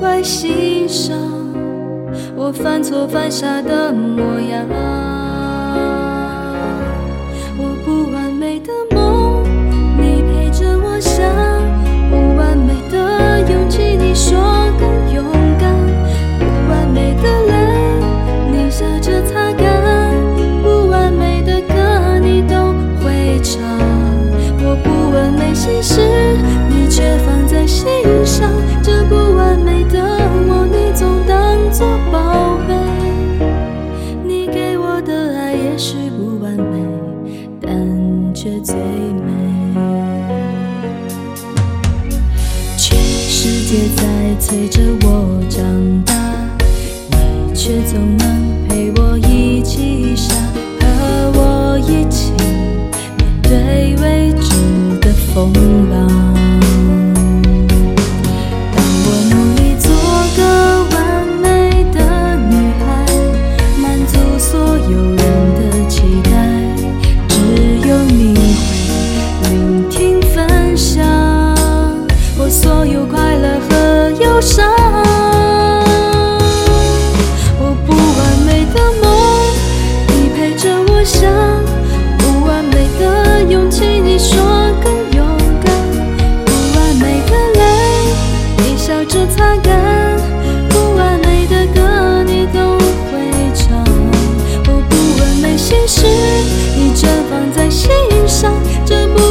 会欣赏我犯错犯傻的模样。别再催着我长大，你却总能陪我一起傻，和我一起面对未来。是你绽放在心上这不